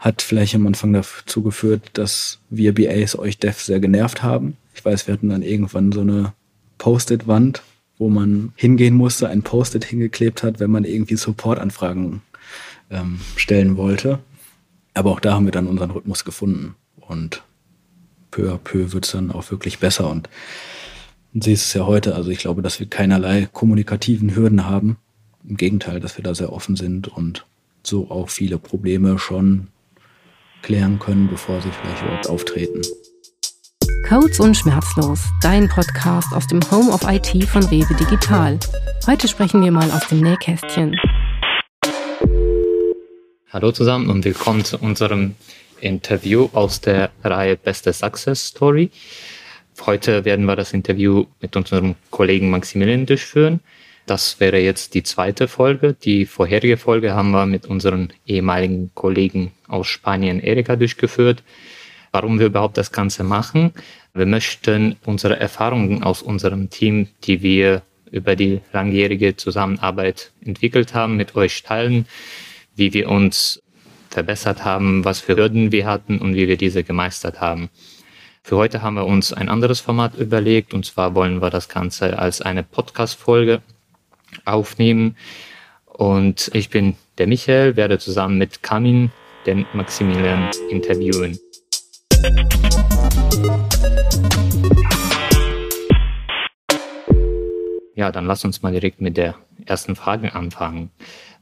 Hat vielleicht am Anfang dazu geführt, dass wir BAs euch Dev sehr genervt haben. Ich weiß, wir hatten dann irgendwann so eine Post-it-Wand, wo man hingehen musste, ein Post-it hingeklebt hat, wenn man irgendwie Support-Anfragen ähm, stellen wollte. Aber auch da haben wir dann unseren Rhythmus gefunden. Und peu à peu wird es dann auch wirklich besser. Und sie ist es ja heute. Also ich glaube, dass wir keinerlei kommunikativen Hürden haben. Im Gegenteil, dass wir da sehr offen sind und so auch viele Probleme schon klären können, bevor sie vielleicht überhaupt auftreten. Codes und Schmerzlos, dein Podcast aus dem Home of IT von Rewe Digital. Heute sprechen wir mal aus dem Nähkästchen. Hallo zusammen und willkommen zu unserem Interview aus der Reihe Beste Success Story. Heute werden wir das Interview mit unserem Kollegen Maximilian durchführen. Das wäre jetzt die zweite Folge. Die vorherige Folge haben wir mit unseren ehemaligen Kollegen aus Spanien, Erika, durchgeführt. Warum wir überhaupt das Ganze machen? Wir möchten unsere Erfahrungen aus unserem Team, die wir über die langjährige Zusammenarbeit entwickelt haben, mit euch teilen, wie wir uns verbessert haben, was für Hürden wir hatten und wie wir diese gemeistert haben. Für heute haben wir uns ein anderes Format überlegt und zwar wollen wir das Ganze als eine Podcast-Folge aufnehmen. Und ich bin der Michael, werde zusammen mit Kamin den Maximilian interviewen. Ja, dann lass uns mal direkt mit der ersten Frage anfangen.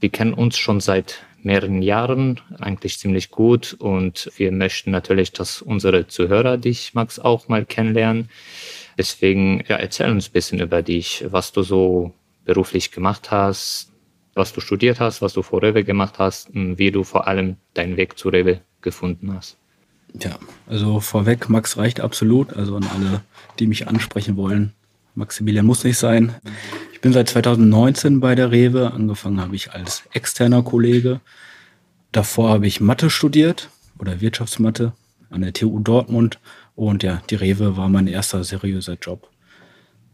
Wir kennen uns schon seit mehreren Jahren, eigentlich ziemlich gut und wir möchten natürlich, dass unsere Zuhörer dich, Max, auch mal kennenlernen. Deswegen, ja, erzähl uns ein bisschen über dich, was du so beruflich gemacht hast, was du studiert hast, was du vor Rewe gemacht hast und wie du vor allem deinen Weg zu Rewe gefunden hast. Ja, also vorweg, Max reicht absolut. Also an alle, die mich ansprechen wollen. Maximilian muss nicht sein. Ich bin seit 2019 bei der Rewe. Angefangen habe ich als externer Kollege. Davor habe ich Mathe studiert oder Wirtschaftsmathe an der TU Dortmund. Und ja, die Rewe war mein erster seriöser Job.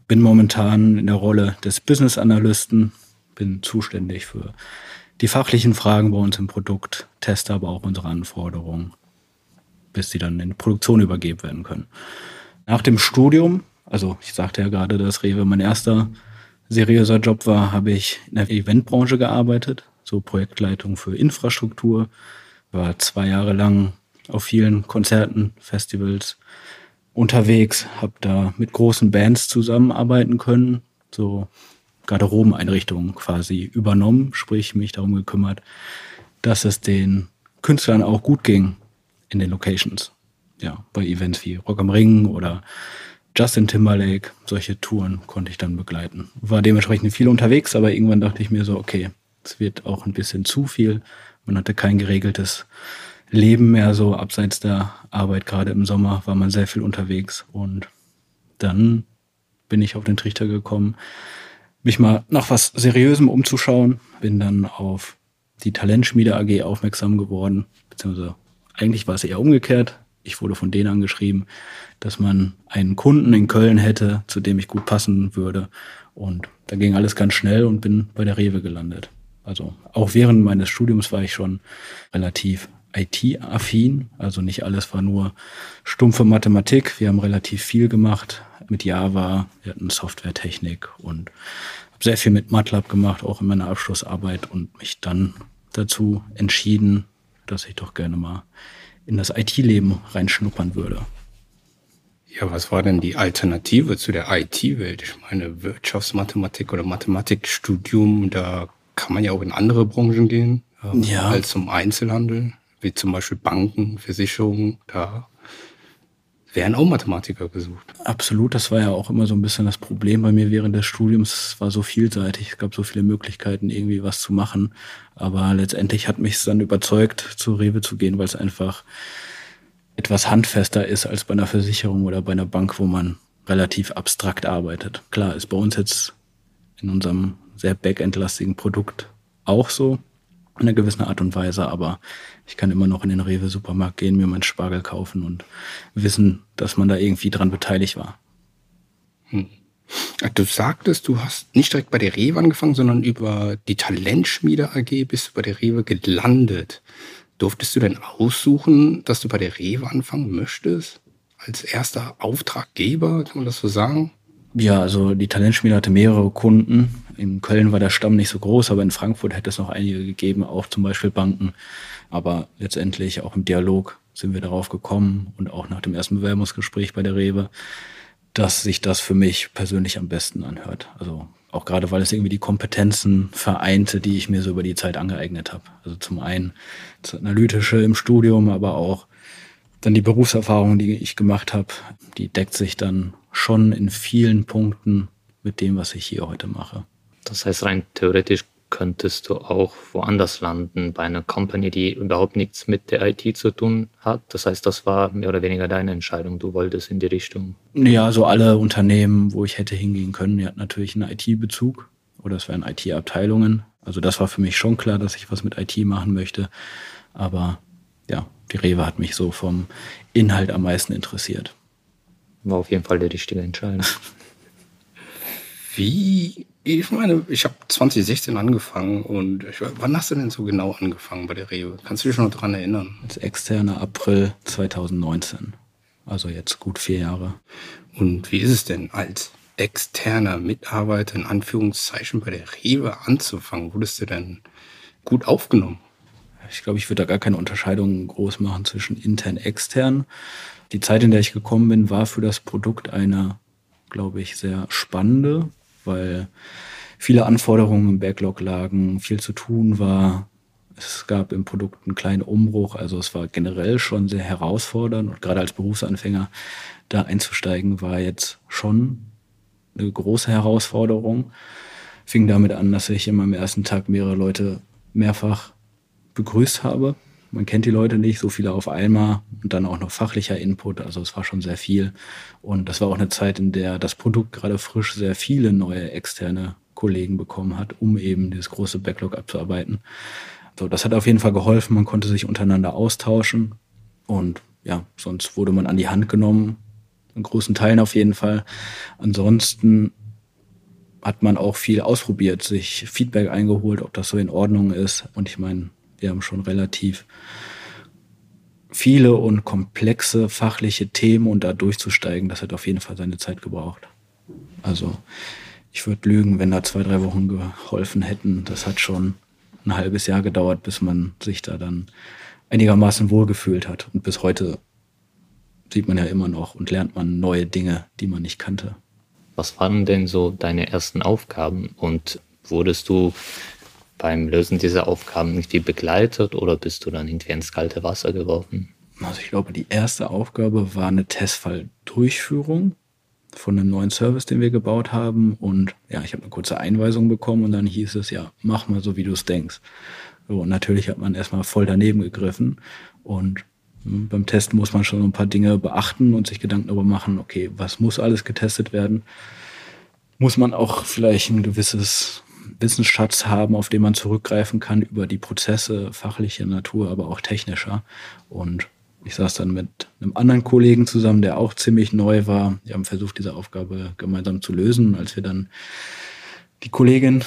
Bin momentan in der Rolle des Business Analysten, bin zuständig für die fachlichen Fragen bei uns im Produkt, teste aber auch unsere Anforderungen bis sie dann in Produktion übergeben werden können. Nach dem Studium, also ich sagte ja gerade, dass Rewe mein erster seriöser Job war, habe ich in der Eventbranche gearbeitet, so Projektleitung für Infrastruktur, war zwei Jahre lang auf vielen Konzerten, Festivals unterwegs, habe da mit großen Bands zusammenarbeiten können, so Garderobeneinrichtungen quasi übernommen, sprich mich darum gekümmert, dass es den Künstlern auch gut ging in den Locations. Ja, bei Events wie Rock am Ring oder Justin Timberlake, solche Touren konnte ich dann begleiten. War dementsprechend viel unterwegs, aber irgendwann dachte ich mir so, okay, es wird auch ein bisschen zu viel. Man hatte kein geregeltes Leben mehr, so abseits der Arbeit. Gerade im Sommer war man sehr viel unterwegs und dann bin ich auf den Trichter gekommen, mich mal nach was Seriösem umzuschauen. Bin dann auf die Talentschmiede AG aufmerksam geworden, beziehungsweise eigentlich war es eher umgekehrt. Ich wurde von denen angeschrieben, dass man einen Kunden in Köln hätte, zu dem ich gut passen würde. Und da ging alles ganz schnell und bin bei der Rewe gelandet. Also auch während meines Studiums war ich schon relativ IT-affin. Also nicht alles war nur stumpfe Mathematik. Wir haben relativ viel gemacht mit Java. Wir hatten Softwaretechnik und habe sehr viel mit MATLAB gemacht, auch in meiner Abschlussarbeit und mich dann dazu entschieden, dass ich doch gerne mal in das IT-Leben reinschnuppern würde. Ja, was war denn die Alternative zu der IT-Welt? Ich meine, Wirtschaftsmathematik oder Mathematikstudium, da kann man ja auch in andere Branchen gehen, ähm, ja. als zum Einzelhandel, wie zum Beispiel Banken, Versicherungen. Da werden auch Mathematiker gesucht. Absolut, das war ja auch immer so ein bisschen das Problem bei mir während des Studiums. Es war so vielseitig, es gab so viele Möglichkeiten, irgendwie was zu machen. Aber letztendlich hat mich es dann überzeugt, zu Rewe zu gehen, weil es einfach etwas handfester ist als bei einer Versicherung oder bei einer Bank, wo man relativ abstrakt arbeitet. Klar, ist bei uns jetzt in unserem sehr backendlastigen Produkt auch so in einer gewissen Art und Weise, aber ich kann immer noch in den Rewe-Supermarkt gehen, mir meinen Spargel kaufen und wissen, dass man da irgendwie dran beteiligt war. Hm. Du sagtest, du hast nicht direkt bei der Rewe angefangen, sondern über die Talentschmiede AG bist du bei der Rewe gelandet. Durftest du denn aussuchen, dass du bei der Rewe anfangen möchtest? Als erster Auftraggeber, kann man das so sagen? Ja, also die Talentschmiede hatte mehrere Kunden. In Köln war der Stamm nicht so groß, aber in Frankfurt hätte es noch einige gegeben, auch zum Beispiel Banken. Aber letztendlich auch im Dialog sind wir darauf gekommen und auch nach dem ersten Bewerbungsgespräch bei der Rewe, dass sich das für mich persönlich am besten anhört. Also auch gerade, weil es irgendwie die Kompetenzen vereinte, die ich mir so über die Zeit angeeignet habe. Also zum einen das Analytische im Studium, aber auch dann die Berufserfahrung, die ich gemacht habe, die deckt sich dann schon in vielen Punkten mit dem, was ich hier heute mache. Das heißt, rein theoretisch könntest du auch woanders landen, bei einer Company, die überhaupt nichts mit der IT zu tun hat. Das heißt, das war mehr oder weniger deine Entscheidung. Du wolltest in die Richtung. Ja, so alle Unternehmen, wo ich hätte hingehen können, die hatten natürlich einen IT-Bezug oder es wären IT-Abteilungen. Also das war für mich schon klar, dass ich was mit IT machen möchte. Aber ja, die Rewe hat mich so vom Inhalt am meisten interessiert. War auf jeden Fall die richtige Entscheidung. Wie ich meine, ich habe 2016 angefangen und ich, wann hast du denn so genau angefangen bei der Rewe? Kannst du dich noch daran erinnern? Als externer April 2019. Also jetzt gut vier Jahre. Und wie ist es denn als externer Mitarbeiter in Anführungszeichen bei der Rewe anzufangen? Wurdest du denn gut aufgenommen? Ich glaube, ich würde da gar keine Unterscheidung groß machen zwischen intern und extern. Die Zeit, in der ich gekommen bin, war für das Produkt eine, glaube ich, sehr spannende weil viele Anforderungen im Backlog lagen, viel zu tun war. Es gab im Produkt einen kleinen Umbruch, also es war generell schon sehr herausfordernd und gerade als Berufsanfänger da einzusteigen war jetzt schon eine große Herausforderung. Fing damit an, dass ich immer am ersten Tag mehrere Leute mehrfach begrüßt habe man kennt die Leute nicht, so viele auf einmal und dann auch noch fachlicher Input. Also es war schon sehr viel. Und das war auch eine Zeit, in der das Produkt gerade frisch sehr viele neue externe Kollegen bekommen hat, um eben dieses große Backlog abzuarbeiten. So, das hat auf jeden Fall geholfen. Man konnte sich untereinander austauschen und ja, sonst wurde man an die Hand genommen. In großen Teilen auf jeden Fall. Ansonsten hat man auch viel ausprobiert, sich Feedback eingeholt, ob das so in Ordnung ist. Und ich meine, wir haben schon relativ viele und komplexe fachliche Themen und da durchzusteigen, das hat auf jeden Fall seine Zeit gebraucht. Also ich würde lügen, wenn da zwei, drei Wochen geholfen hätten. Das hat schon ein halbes Jahr gedauert, bis man sich da dann einigermaßen wohlgefühlt hat. Und bis heute sieht man ja immer noch und lernt man neue Dinge, die man nicht kannte. Was waren denn so deine ersten Aufgaben und wurdest du beim Lösen dieser Aufgaben irgendwie begleitet oder bist du dann irgendwie ins kalte Wasser geworfen? Also ich glaube, die erste Aufgabe war eine Testfalldurchführung von einem neuen Service, den wir gebaut haben. Und ja, ich habe eine kurze Einweisung bekommen und dann hieß es, ja, mach mal so, wie du es denkst. So, und natürlich hat man erstmal voll daneben gegriffen. Und hm, beim Testen muss man schon ein paar Dinge beachten und sich Gedanken darüber machen, okay, was muss alles getestet werden? Muss man auch vielleicht ein gewisses Wissensschatz haben, auf den man zurückgreifen kann über die Prozesse fachlicher Natur, aber auch technischer. Und ich saß dann mit einem anderen Kollegen zusammen, der auch ziemlich neu war. Wir haben versucht, diese Aufgabe gemeinsam zu lösen. Als wir dann die Kollegin,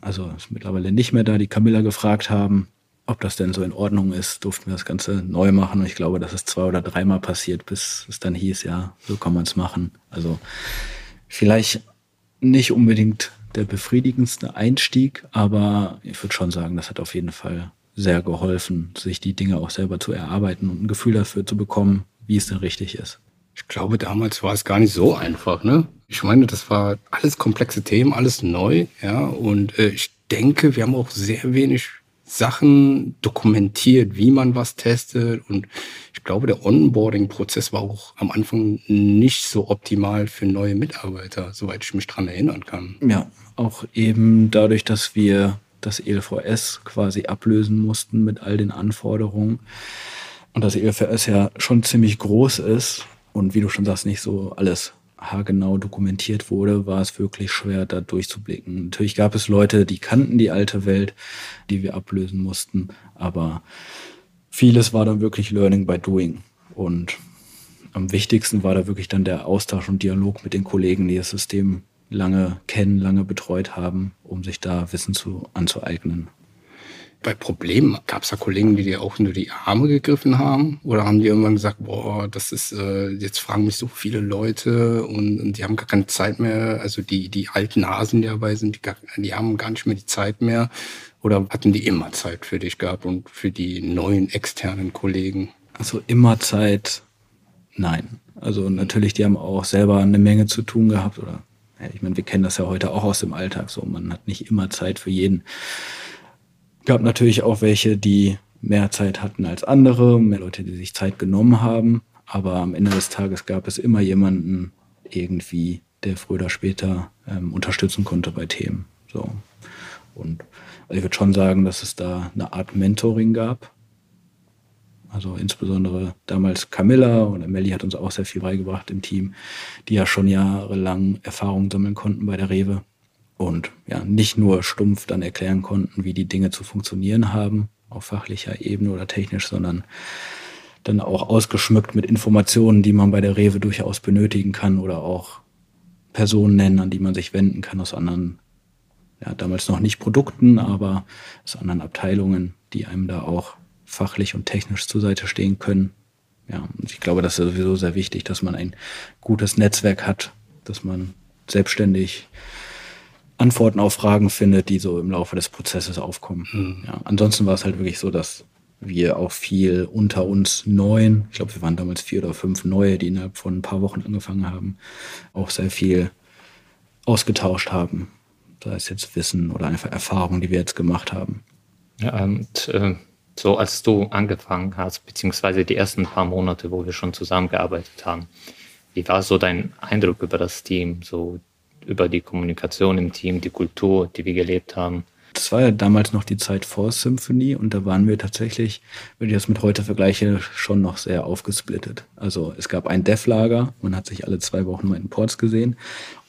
also ist mittlerweile nicht mehr da, die Camilla gefragt haben, ob das denn so in Ordnung ist, durften wir das Ganze neu machen. Und ich glaube, das ist zwei oder dreimal passiert, bis es dann hieß, ja, so kann man es machen. Also vielleicht nicht unbedingt der befriedigendste Einstieg, aber ich würde schon sagen, das hat auf jeden Fall sehr geholfen, sich die Dinge auch selber zu erarbeiten und ein Gefühl dafür zu bekommen, wie es denn richtig ist. Ich glaube, damals war es gar nicht so einfach, ne? Ich meine, das war alles komplexe Themen, alles neu, ja. Und äh, ich denke, wir haben auch sehr wenig Sachen dokumentiert, wie man was testet. Und ich glaube, der Onboarding-Prozess war auch am Anfang nicht so optimal für neue Mitarbeiter, soweit ich mich dran erinnern kann. Ja, auch eben dadurch, dass wir das ELVS quasi ablösen mussten mit all den Anforderungen. Und das ELVS ja schon ziemlich groß ist und wie du schon sagst, nicht so alles haargenau dokumentiert wurde, war es wirklich schwer, da durchzublicken. Natürlich gab es Leute, die kannten die alte Welt, die wir ablösen mussten, aber vieles war dann wirklich Learning by Doing. Und am wichtigsten war da wirklich dann der Austausch und Dialog mit den Kollegen, die das System lange kennen, lange betreut haben, um sich da Wissen zu, anzueignen. bei Problemen, gab es da Kollegen, die dir auch nur die Arme gegriffen haben? Oder haben die irgendwann gesagt, boah, das ist, äh, jetzt fragen mich so viele Leute und, und die haben gar keine Zeit mehr, also die, die alten Hasen, die dabei sind, die, gar, die haben gar nicht mehr die Zeit mehr. Oder hatten die immer Zeit für dich gehabt und für die neuen externen Kollegen? Also immer Zeit, nein. Also natürlich, die haben auch selber eine Menge zu tun gehabt oder ich meine, wir kennen das ja heute auch aus dem Alltag so. Man hat nicht immer Zeit für jeden. Gab natürlich auch welche, die mehr Zeit hatten als andere, mehr Leute, die sich Zeit genommen haben. Aber am Ende des Tages gab es immer jemanden irgendwie, der früher oder später ähm, unterstützen konnte bei Themen. So. Und ich würde schon sagen, dass es da eine Art Mentoring gab. Also insbesondere damals Camilla und Melli hat uns auch sehr viel beigebracht im Team, die ja schon jahrelang Erfahrungen sammeln konnten bei der Rewe und ja, nicht nur stumpf dann erklären konnten, wie die Dinge zu funktionieren haben, auf fachlicher Ebene oder technisch, sondern dann auch ausgeschmückt mit Informationen, die man bei der Rewe durchaus benötigen kann oder auch Personen nennen, an die man sich wenden kann aus anderen, ja, damals noch nicht Produkten, aber aus anderen Abteilungen, die einem da auch fachlich und technisch zur Seite stehen können. Ja, und ich glaube, das ist sowieso sehr wichtig, dass man ein gutes Netzwerk hat, dass man selbstständig Antworten auf Fragen findet, die so im Laufe des Prozesses aufkommen. Mhm. Ja, ansonsten war es halt wirklich so, dass wir auch viel unter uns Neuen, ich glaube, wir waren damals vier oder fünf Neue, die innerhalb von ein paar Wochen angefangen haben, auch sehr viel ausgetauscht haben. Sei es jetzt Wissen oder einfach Erfahrungen, die wir jetzt gemacht haben. Ja, und äh, so als du angefangen hast, beziehungsweise die ersten paar Monate, wo wir schon zusammengearbeitet haben, wie war so dein Eindruck über das Team, so über die Kommunikation im Team, die Kultur, die wir gelebt haben. Das war ja damals noch die Zeit vor Symphony und da waren wir tatsächlich, wenn ich das mit heute vergleiche, schon noch sehr aufgesplittet. Also es gab ein Dev-Lager, man hat sich alle zwei Wochen mal in Ports gesehen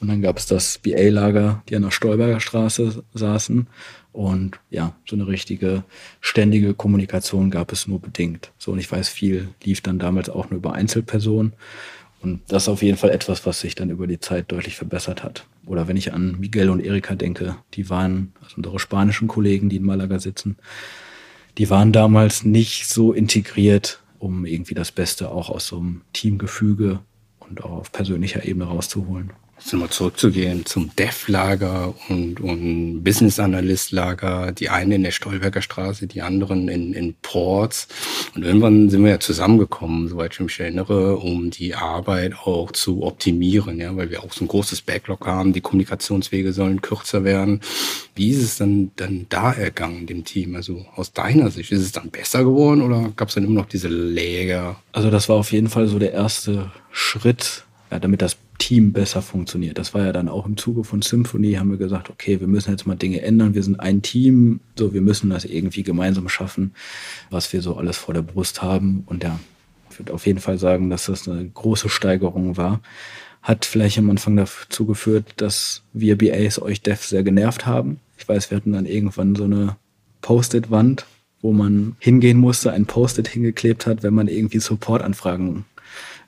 und dann gab es das BA-Lager, die an der Stolberger Straße saßen und ja, so eine richtige ständige Kommunikation gab es nur bedingt. So und ich weiß, viel lief dann damals auch nur über Einzelpersonen und das ist auf jeden Fall etwas, was sich dann über die Zeit deutlich verbessert hat. Oder wenn ich an Miguel und Erika denke, die waren, also unsere spanischen Kollegen, die in Malaga sitzen, die waren damals nicht so integriert, um irgendwie das Beste auch aus so einem Teamgefüge und auch auf persönlicher Ebene rauszuholen mal zurückzugehen zum Dev-Lager und, und Business-Analyst-Lager, die eine in der Stolberger Straße, die anderen in, in Ports. Und irgendwann sind wir ja zusammengekommen, soweit ich mich erinnere, um die Arbeit auch zu optimieren, ja, weil wir auch so ein großes Backlog haben, die Kommunikationswege sollen kürzer werden. Wie ist es dann, dann da ergangen, dem Team? Also aus deiner Sicht, ist es dann besser geworden oder gab es dann immer noch diese Läger? Also das war auf jeden Fall so der erste Schritt, ja, damit das Team besser funktioniert. Das war ja dann auch im Zuge von Symphony, haben wir gesagt, okay, wir müssen jetzt mal Dinge ändern. Wir sind ein Team, so wir müssen das irgendwie gemeinsam schaffen, was wir so alles vor der Brust haben. Und ja, ich würde auf jeden Fall sagen, dass das eine große Steigerung war. Hat vielleicht am Anfang dazu geführt, dass wir BAs euch Dev sehr genervt haben. Ich weiß, wir hatten dann irgendwann so eine Post-it-Wand, wo man hingehen musste, ein Post-it hingeklebt hat, wenn man irgendwie Support-Anfragen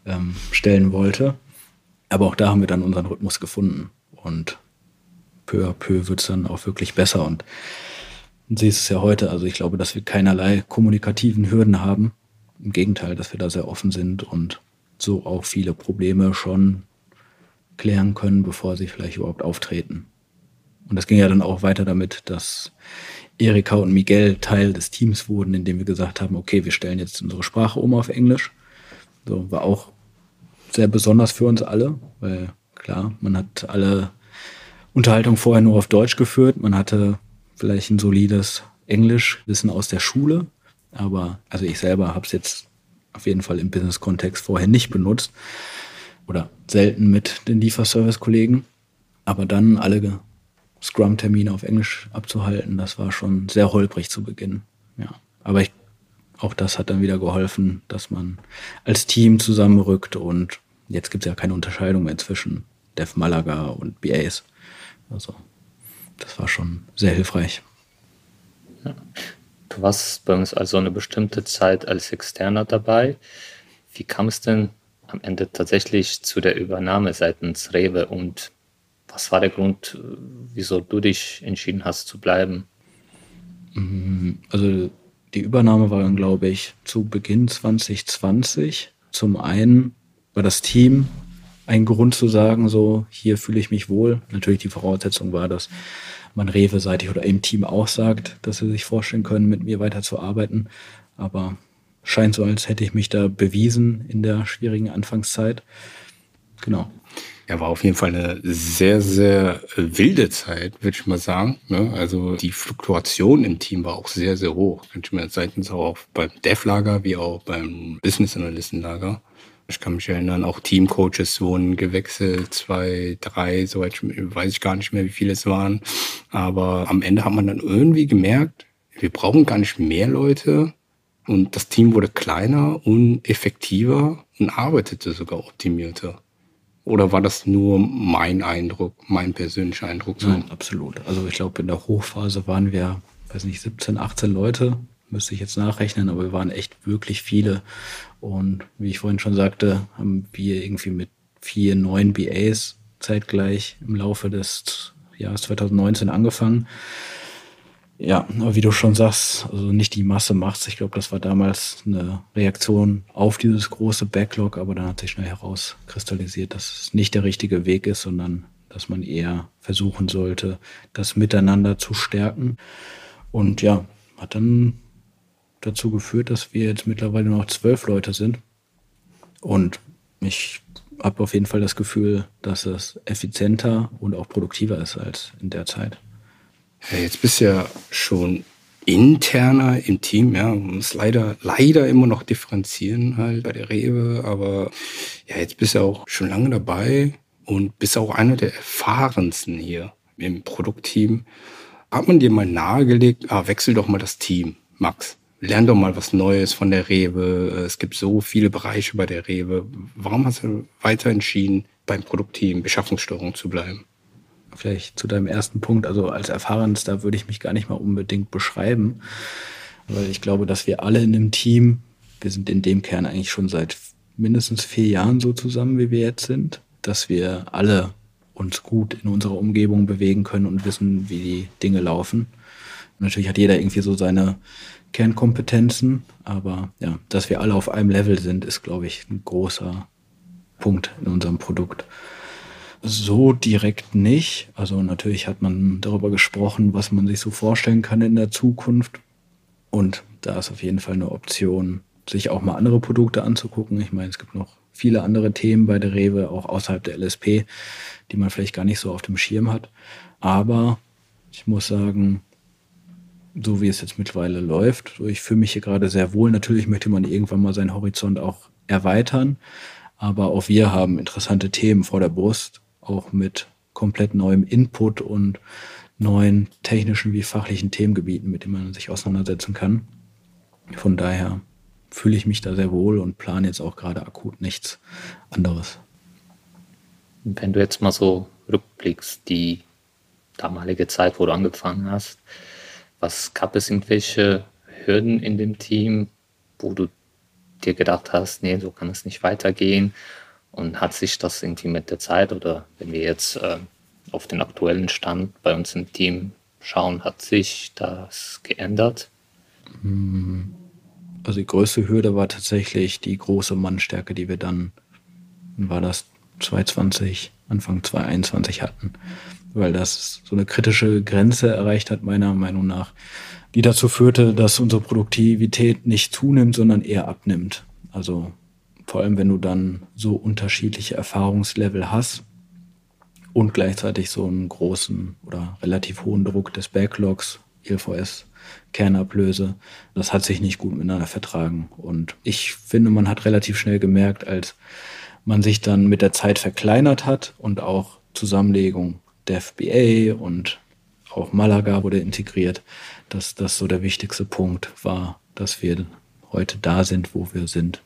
ähm, stellen wollte. Aber auch da haben wir dann unseren Rhythmus gefunden. Und peu à peu wird es dann auch wirklich besser. Und sie ist es ja heute. Also ich glaube, dass wir keinerlei kommunikativen Hürden haben. Im Gegenteil, dass wir da sehr offen sind und so auch viele Probleme schon klären können, bevor sie vielleicht überhaupt auftreten. Und das ging ja dann auch weiter damit, dass Erika und Miguel Teil des Teams wurden, indem wir gesagt haben, okay, wir stellen jetzt unsere Sprache um auf Englisch. So war auch sehr besonders für uns alle, weil klar, man hat alle Unterhaltung vorher nur auf Deutsch geführt. Man hatte vielleicht ein solides Englischwissen aus der Schule, aber also ich selber habe es jetzt auf jeden Fall im Business-Kontext vorher nicht benutzt oder selten mit den Lieferservice-Kollegen. Aber dann alle Scrum-Termine auf Englisch abzuhalten, das war schon sehr holprig zu Beginn. Ja, aber ich, auch das hat dann wieder geholfen, dass man als Team zusammenrückt und Jetzt gibt es ja keine Unterscheidung mehr zwischen Dev Malaga und BAs. Also das war schon sehr hilfreich. Ja. Du warst bei uns also eine bestimmte Zeit als Externer dabei. Wie kam es denn am Ende tatsächlich zu der Übernahme seitens Rewe und was war der Grund, wieso du dich entschieden hast zu bleiben? Mhm. Also die Übernahme war dann, glaube ich, zu Beginn 2020. Zum einen war das Team ein Grund zu sagen, so hier fühle ich mich wohl. Natürlich die Voraussetzung war, dass man Rewe-seitig oder im Team auch sagt, dass sie sich vorstellen können, mit mir weiterzuarbeiten. Aber scheint so, als hätte ich mich da bewiesen in der schwierigen Anfangszeit. Genau. Ja, war auf jeden Fall eine sehr, sehr wilde Zeit, würde ich mal sagen. Ne? Also die Fluktuation im Team war auch sehr, sehr hoch. Könnte ich mir seitens auch beim Dev-Lager wie auch beim Business-Analysten-Lager. Ich kann mich erinnern, auch Teamcoaches wurden gewechselt, zwei, drei, soweit weiß ich gar nicht mehr, wie viele es waren. Aber am Ende hat man dann irgendwie gemerkt, wir brauchen gar nicht mehr Leute. Und das Team wurde kleiner und effektiver und arbeitete sogar optimierter. Oder war das nur mein Eindruck, mein persönlicher Eindruck? Nein, absolut. Also ich glaube, in der Hochphase waren wir, weiß nicht, 17, 18 Leute. Müsste ich jetzt nachrechnen, aber wir waren echt wirklich viele. Und wie ich vorhin schon sagte, haben wir irgendwie mit vier neuen BAs zeitgleich im Laufe des Jahres 2019 angefangen. Ja, aber wie du schon sagst, also nicht die Masse macht's. Ich glaube, das war damals eine Reaktion auf dieses große Backlog, aber dann hat sich schnell herauskristallisiert, dass es nicht der richtige Weg ist, sondern dass man eher versuchen sollte, das Miteinander zu stärken. Und ja, hat dann dazu geführt, dass wir jetzt mittlerweile noch zwölf Leute sind. Und ich habe auf jeden Fall das Gefühl, dass es effizienter und auch produktiver ist als in der Zeit. Ja, jetzt bist du ja schon interner im Team, ja, man muss leider, leider immer noch differenzieren halt bei der Rewe, aber ja, jetzt bist du auch schon lange dabei und bist auch einer der erfahrensten hier im Produktteam. Hat man dir mal nahegelegt, ah, wechsel doch mal das Team, Max. Lern doch mal was Neues von der Rewe. Es gibt so viele Bereiche bei der Rewe. Warum hast du weiter entschieden, beim Produktteam Beschaffungssteuerung zu bleiben? vielleicht zu deinem ersten Punkt, also als Erfahrenster würde ich mich gar nicht mal unbedingt beschreiben, weil ich glaube, dass wir alle in dem Team, wir sind in dem Kern eigentlich schon seit mindestens vier Jahren so zusammen, wie wir jetzt sind, dass wir alle uns gut in unserer Umgebung bewegen können und wissen, wie die Dinge laufen. Natürlich hat jeder irgendwie so seine Kernkompetenzen, aber ja, dass wir alle auf einem Level sind, ist, glaube ich, ein großer Punkt in unserem Produkt. So direkt nicht. Also natürlich hat man darüber gesprochen, was man sich so vorstellen kann in der Zukunft. Und da ist auf jeden Fall eine Option, sich auch mal andere Produkte anzugucken. Ich meine, es gibt noch viele andere Themen bei der Rewe, auch außerhalb der LSP, die man vielleicht gar nicht so auf dem Schirm hat. Aber ich muss sagen, so wie es jetzt mittlerweile läuft, ich fühle mich hier gerade sehr wohl. Natürlich möchte man irgendwann mal seinen Horizont auch erweitern. Aber auch wir haben interessante Themen vor der Brust auch mit komplett neuem Input und neuen technischen wie fachlichen Themengebieten, mit denen man sich auseinandersetzen kann. Von daher fühle ich mich da sehr wohl und plane jetzt auch gerade akut nichts anderes. Wenn du jetzt mal so rückblickst, die damalige Zeit, wo du angefangen hast, was gab es irgendwelche Hürden in dem Team, wo du dir gedacht hast, nee, so kann es nicht weitergehen? Und hat sich das irgendwie mit der Zeit oder wenn wir jetzt äh, auf den aktuellen Stand bei uns im Team schauen, hat sich das geändert? Hm. Also die größte Hürde war tatsächlich die große Mannstärke, die wir dann, war das 2020, Anfang 2021 hatten, weil das so eine kritische Grenze erreicht hat, meiner Meinung nach, die dazu führte, dass unsere Produktivität nicht zunimmt, sondern eher abnimmt. Also vor allem, wenn du dann so unterschiedliche Erfahrungslevel hast und gleichzeitig so einen großen oder relativ hohen Druck des Backlogs, ILVS, Kernablöse, das hat sich nicht gut miteinander vertragen. Und ich finde, man hat relativ schnell gemerkt, als man sich dann mit der Zeit verkleinert hat und auch Zusammenlegung der FBA und auch Malaga wurde integriert, dass das so der wichtigste Punkt war, dass wir heute da sind, wo wir sind.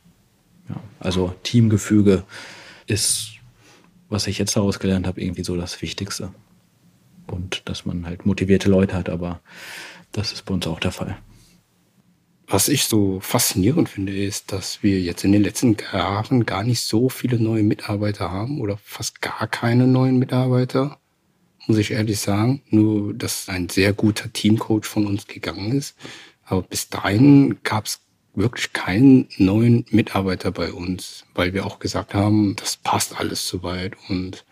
Ja, also Teamgefüge ist, was ich jetzt daraus gelernt habe, irgendwie so das Wichtigste. Und dass man halt motivierte Leute hat, aber das ist bei uns auch der Fall. Was ich so faszinierend finde, ist, dass wir jetzt in den letzten Jahren gar nicht so viele neue Mitarbeiter haben oder fast gar keine neuen Mitarbeiter. Muss ich ehrlich sagen. Nur, dass ein sehr guter Teamcoach von uns gegangen ist. Aber bis dahin gab es wirklich keinen neuen Mitarbeiter bei uns, weil wir auch gesagt haben, das passt alles soweit. Und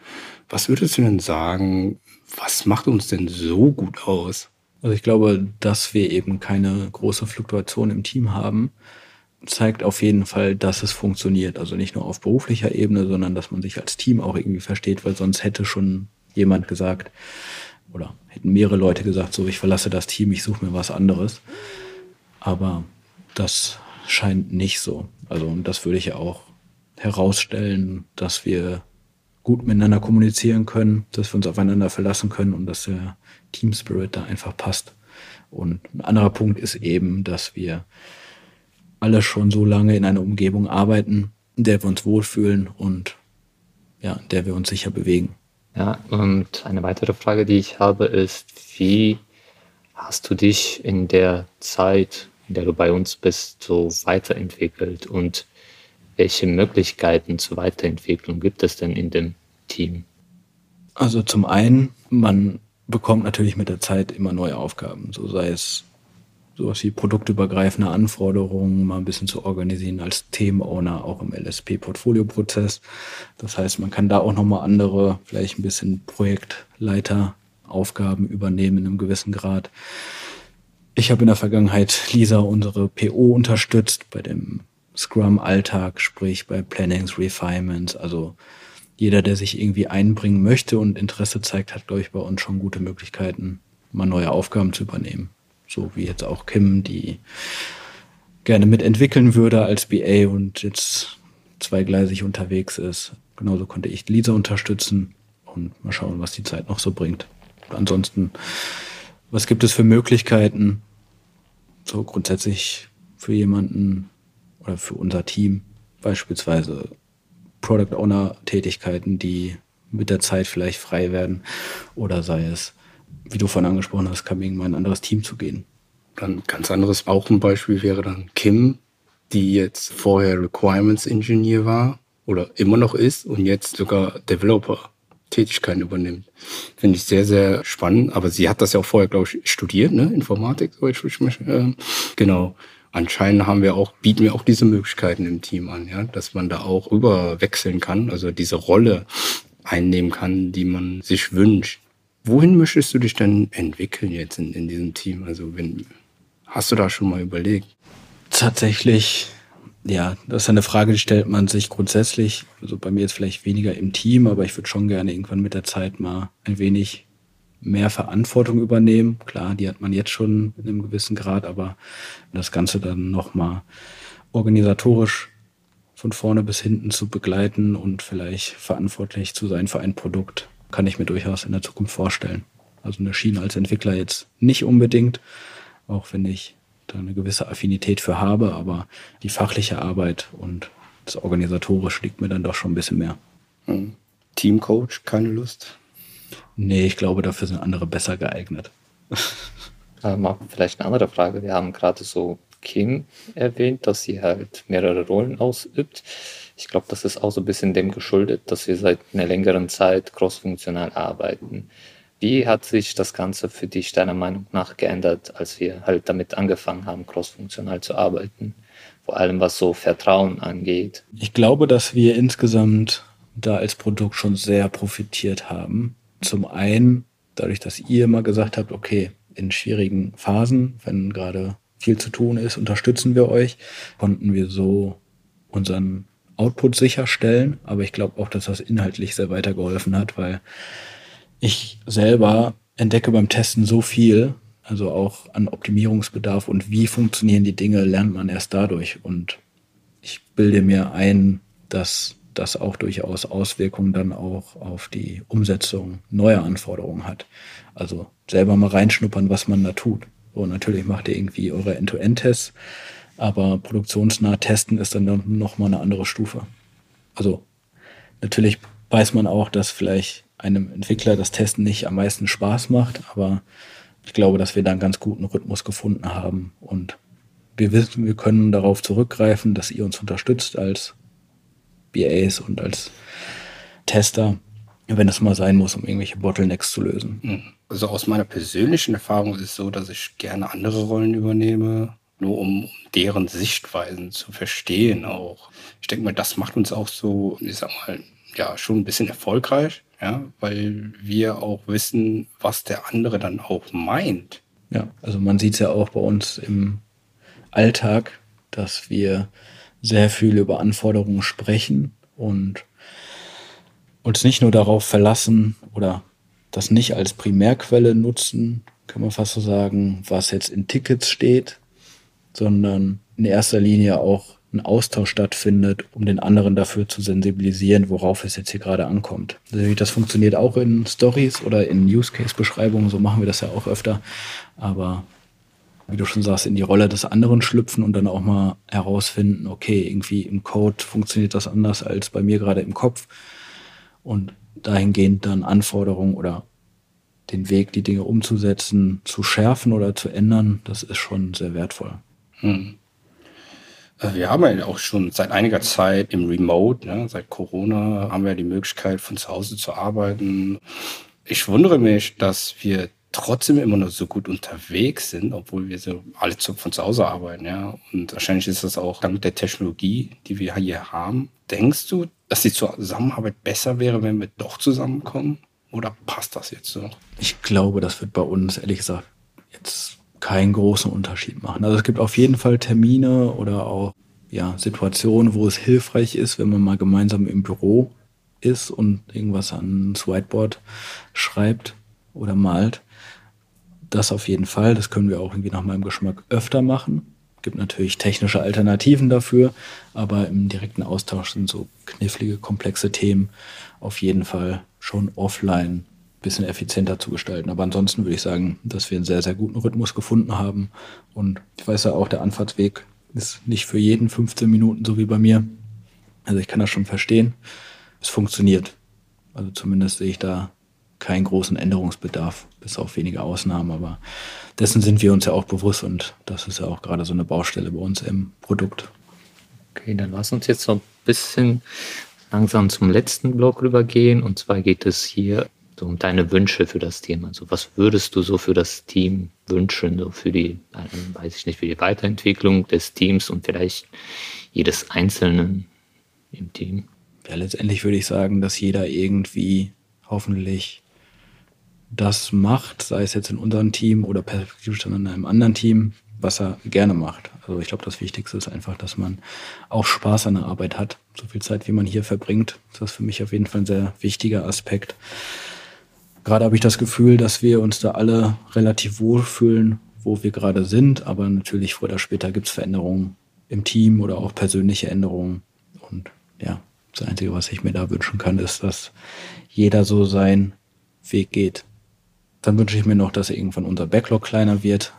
was würdest du denn sagen, was macht uns denn so gut aus? Also ich glaube, dass wir eben keine große Fluktuation im Team haben, zeigt auf jeden Fall, dass es funktioniert. Also nicht nur auf beruflicher Ebene, sondern dass man sich als Team auch irgendwie versteht, weil sonst hätte schon jemand gesagt oder hätten mehrere Leute gesagt, so ich verlasse das Team, ich suche mir was anderes. Aber das scheint nicht so. Also und das würde ich ja auch herausstellen, dass wir gut miteinander kommunizieren können, dass wir uns aufeinander verlassen können und dass der Team Spirit da einfach passt. Und ein anderer Punkt ist eben, dass wir alle schon so lange in einer Umgebung arbeiten, in der wir uns wohlfühlen und ja, in der wir uns sicher bewegen. Ja, und eine weitere Frage, die ich habe, ist, wie hast du dich in der Zeit, in der du bei uns bist, so weiterentwickelt und welche Möglichkeiten zur Weiterentwicklung gibt es denn in dem Team? Also zum einen, man bekommt natürlich mit der Zeit immer neue Aufgaben, so sei es sowas wie produktübergreifende Anforderungen mal ein bisschen zu organisieren als Themenowner auch im LSP-Portfolio-Prozess. Das heißt, man kann da auch nochmal andere, vielleicht ein bisschen Projektleiteraufgaben übernehmen in einem gewissen Grad. Ich habe in der Vergangenheit Lisa unsere PO unterstützt bei dem Scrum-Alltag, sprich bei Plannings, Refinements. Also jeder, der sich irgendwie einbringen möchte und Interesse zeigt, hat, glaube ich, bei uns schon gute Möglichkeiten, mal neue Aufgaben zu übernehmen so wie jetzt auch Kim, die gerne mitentwickeln würde als BA und jetzt zweigleisig unterwegs ist. Genauso konnte ich Lisa unterstützen und mal schauen, was die Zeit noch so bringt. Ansonsten, was gibt es für Möglichkeiten, so grundsätzlich für jemanden oder für unser Team, beispielsweise Product Owner Tätigkeiten, die mit der Zeit vielleicht frei werden oder sei es wie du vorhin angesprochen hast, Coming mal ein anderes Team zu gehen. Dann ganz anderes auch ein Beispiel wäre dann Kim, die jetzt vorher Requirements Engineer war oder immer noch ist und jetzt sogar Developer Tätigkeiten übernimmt. Finde ich sehr, sehr spannend. Aber sie hat das ja auch vorher, glaube ich, studiert, ne? Informatik, so ich mich, äh, genau. Anscheinend haben wir auch, bieten wir auch diese Möglichkeiten im Team an, ja, dass man da auch rüber wechseln kann, also diese Rolle einnehmen kann, die man sich wünscht. Wohin möchtest du dich denn entwickeln jetzt in, in diesem Team? Also wenn, hast du da schon mal überlegt? Tatsächlich, ja, das ist eine Frage, die stellt man sich grundsätzlich. Also bei mir jetzt vielleicht weniger im Team, aber ich würde schon gerne irgendwann mit der Zeit mal ein wenig mehr Verantwortung übernehmen. Klar, die hat man jetzt schon in einem gewissen Grad, aber das Ganze dann nochmal organisatorisch von vorne bis hinten zu begleiten und vielleicht verantwortlich zu sein für ein Produkt, kann ich mir durchaus in der Zukunft vorstellen. Also eine Schiene als Entwickler jetzt nicht unbedingt, auch wenn ich da eine gewisse Affinität für habe, aber die fachliche Arbeit und das Organisatorische liegt mir dann doch schon ein bisschen mehr. Hm. Teamcoach, keine Lust? Nee, ich glaube, dafür sind andere besser geeignet. ähm, vielleicht eine andere Frage. Wir haben gerade so Kim erwähnt, dass sie halt mehrere Rollen ausübt. Ich glaube, das ist auch so ein bisschen dem geschuldet, dass wir seit einer längeren Zeit crossfunktional arbeiten. Wie hat sich das Ganze für dich deiner Meinung nach geändert, als wir halt damit angefangen haben, crossfunktional zu arbeiten? Vor allem was so Vertrauen angeht. Ich glaube, dass wir insgesamt da als Produkt schon sehr profitiert haben. Zum einen dadurch, dass ihr immer gesagt habt, okay, in schwierigen Phasen, wenn gerade viel zu tun ist, unterstützen wir euch, konnten wir so unseren Output sicherstellen, aber ich glaube auch, dass das inhaltlich sehr weitergeholfen hat, weil ich selber entdecke beim Testen so viel, also auch an Optimierungsbedarf und wie funktionieren die Dinge, lernt man erst dadurch. Und ich bilde mir ein, dass das auch durchaus Auswirkungen dann auch auf die Umsetzung neuer Anforderungen hat. Also selber mal reinschnuppern, was man da tut. So, natürlich macht ihr irgendwie eure End-to-End-Tests, aber produktionsnah testen ist dann nochmal eine andere Stufe. Also natürlich weiß man auch, dass vielleicht einem Entwickler das Testen nicht am meisten Spaß macht, aber ich glaube, dass wir da einen ganz guten Rhythmus gefunden haben und wir wissen, wir können darauf zurückgreifen, dass ihr uns unterstützt als BAs und als Tester wenn es mal sein muss, um irgendwelche Bottlenecks zu lösen. Hm. Also aus meiner persönlichen Erfahrung ist es so, dass ich gerne andere Rollen übernehme, nur um deren Sichtweisen zu verstehen auch. Ich denke mal, das macht uns auch so, ich sag mal, ja, schon ein bisschen erfolgreich, ja, weil wir auch wissen, was der andere dann auch meint. Ja, also man sieht es ja auch bei uns im Alltag, dass wir sehr viel über Anforderungen sprechen und uns nicht nur darauf verlassen oder das nicht als Primärquelle nutzen, kann man fast so sagen, was jetzt in Tickets steht, sondern in erster Linie auch ein Austausch stattfindet, um den anderen dafür zu sensibilisieren, worauf es jetzt hier gerade ankommt. Das funktioniert auch in Stories oder in Use Case Beschreibungen, so machen wir das ja auch öfter. Aber wie du schon sagst, in die Rolle des anderen schlüpfen und dann auch mal herausfinden, okay, irgendwie im Code funktioniert das anders als bei mir gerade im Kopf. Und dahingehend dann Anforderungen oder den Weg, die Dinge umzusetzen, zu schärfen oder zu ändern, das ist schon sehr wertvoll. Hm. Äh, wir haben ja auch schon seit einiger Zeit im Remote, ne, seit Corona, haben wir die Möglichkeit, von zu Hause zu arbeiten. Ich wundere mich, dass wir trotzdem immer noch so gut unterwegs sind, obwohl wir so alle von zu Hause arbeiten, ja. Und wahrscheinlich ist das auch dank der Technologie, die wir hier haben. Denkst du, dass die Zusammenarbeit besser wäre, wenn wir doch zusammenkommen? Oder passt das jetzt so? Ich glaube, das wird bei uns, ehrlich gesagt, jetzt keinen großen Unterschied machen. Also es gibt auf jeden Fall Termine oder auch ja, Situationen, wo es hilfreich ist, wenn man mal gemeinsam im Büro ist und irgendwas ans Whiteboard schreibt oder malt. Das auf jeden Fall. Das können wir auch irgendwie nach meinem Geschmack öfter machen. Gibt natürlich technische Alternativen dafür, aber im direkten Austausch sind so knifflige, komplexe Themen auf jeden Fall schon offline bisschen effizienter zu gestalten. Aber ansonsten würde ich sagen, dass wir einen sehr, sehr guten Rhythmus gefunden haben. Und ich weiß ja auch, der Anfahrtsweg ist nicht für jeden 15 Minuten so wie bei mir. Also ich kann das schon verstehen. Es funktioniert. Also zumindest sehe ich da keinen großen Änderungsbedarf, bis auf wenige Ausnahmen. Aber dessen sind wir uns ja auch bewusst und das ist ja auch gerade so eine Baustelle bei uns im Produkt. Okay, dann lass uns jetzt so ein bisschen langsam zum letzten Block rübergehen. Und zwar geht es hier so um deine Wünsche für das Team. Also was würdest du so für das Team wünschen, so für die, äh, weiß ich nicht, für die Weiterentwicklung des Teams und vielleicht jedes Einzelnen im Team? Ja, letztendlich würde ich sagen, dass jeder irgendwie hoffentlich das macht, sei es jetzt in unserem Team oder perspektivisch dann in einem anderen Team, was er gerne macht. Also ich glaube, das Wichtigste ist einfach, dass man auch Spaß an der Arbeit hat. So viel Zeit, wie man hier verbringt, das ist für mich auf jeden Fall ein sehr wichtiger Aspekt. Gerade habe ich das Gefühl, dass wir uns da alle relativ wohl fühlen, wo wir gerade sind. Aber natürlich früher oder später gibt es Veränderungen im Team oder auch persönliche Änderungen. Und ja, das Einzige, was ich mir da wünschen kann, ist, dass jeder so seinen Weg geht. Dann wünsche ich mir noch, dass irgendwann unser Backlog kleiner wird.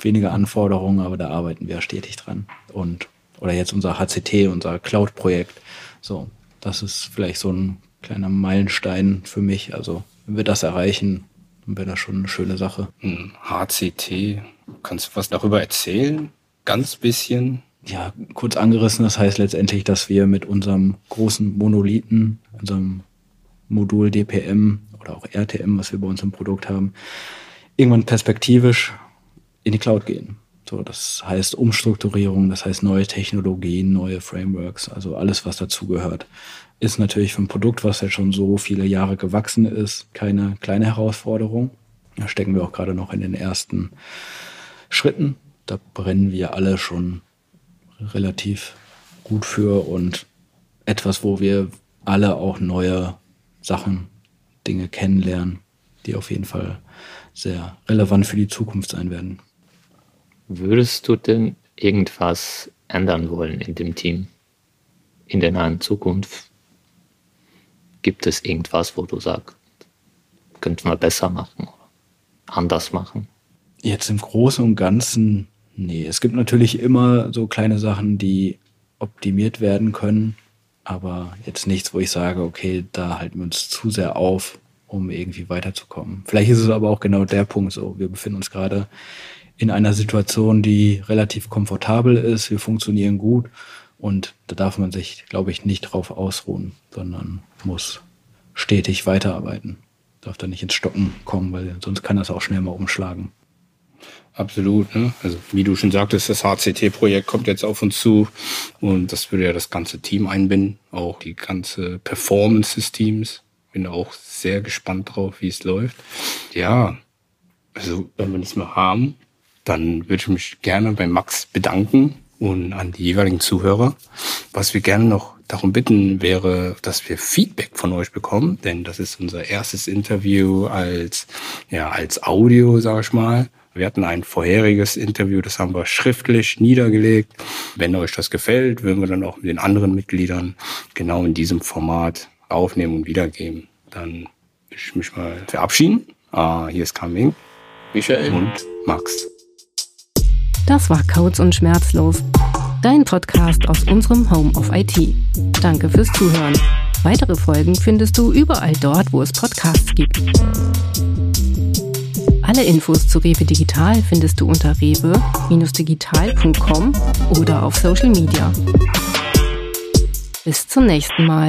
Weniger Anforderungen, aber da arbeiten wir stetig dran. Und, oder jetzt unser HCT, unser Cloud-Projekt. So, das ist vielleicht so ein kleiner Meilenstein für mich. Also, wenn wir das erreichen, dann wäre das schon eine schöne Sache. HCT, hm, kannst du was darüber erzählen? Ganz bisschen? Ja, kurz angerissen, das heißt letztendlich, dass wir mit unserem großen Monolithen, unserem Modul DPM oder auch RTM, was wir bei uns im Produkt haben, irgendwann perspektivisch in die Cloud gehen. So, das heißt Umstrukturierung, das heißt neue Technologien, neue Frameworks, also alles, was dazugehört. Ist natürlich für ein Produkt, was ja schon so viele Jahre gewachsen ist, keine kleine Herausforderung. Da stecken wir auch gerade noch in den ersten Schritten. Da brennen wir alle schon relativ gut für und etwas, wo wir alle auch neue Sachen, Dinge kennenlernen, die auf jeden Fall sehr relevant für die Zukunft sein werden. Würdest du denn irgendwas ändern wollen in dem Team in der nahen Zukunft? Gibt es irgendwas, wo du sagst, könnten wir besser machen, anders machen? Jetzt im Großen und Ganzen, nee. Es gibt natürlich immer so kleine Sachen, die optimiert werden können, aber jetzt nichts, wo ich sage, okay, da halten wir uns zu sehr auf, um irgendwie weiterzukommen. Vielleicht ist es aber auch genau der Punkt so. Wir befinden uns gerade in einer Situation, die relativ komfortabel ist. Wir funktionieren gut und da darf man sich, glaube ich, nicht drauf ausruhen, sondern muss stetig weiterarbeiten. Darf da nicht ins Stocken kommen, weil sonst kann das auch schnell mal umschlagen. Absolut. Ne? Also wie du schon sagtest, das HCT-Projekt kommt jetzt auf uns zu und das würde ja das ganze Team einbinden, auch die ganze Performance des Teams. Bin auch sehr gespannt drauf, wie es läuft. Ja, also wenn wir nichts mehr haben, dann würde ich mich gerne bei Max bedanken und an die jeweiligen Zuhörer. Was wir gerne noch darum bitten wäre, dass wir Feedback von euch bekommen, denn das ist unser erstes Interview als ja als Audio, sag ich mal. Wir hatten ein vorheriges Interview, das haben wir schriftlich niedergelegt. Wenn euch das gefällt, würden wir dann auch mit den anderen Mitgliedern genau in diesem Format aufnehmen und wiedergeben. Dann will ich mich mal verabschieden. Ah, hier ist Kaming, Michael und Max. Das war Codes und Schmerzlos, dein Podcast aus unserem Home of IT. Danke fürs Zuhören. Weitere Folgen findest du überall dort, wo es Podcasts gibt. Alle Infos zu Rewe Digital findest du unter rewe-digital.com oder auf Social Media. Bis zum nächsten Mal.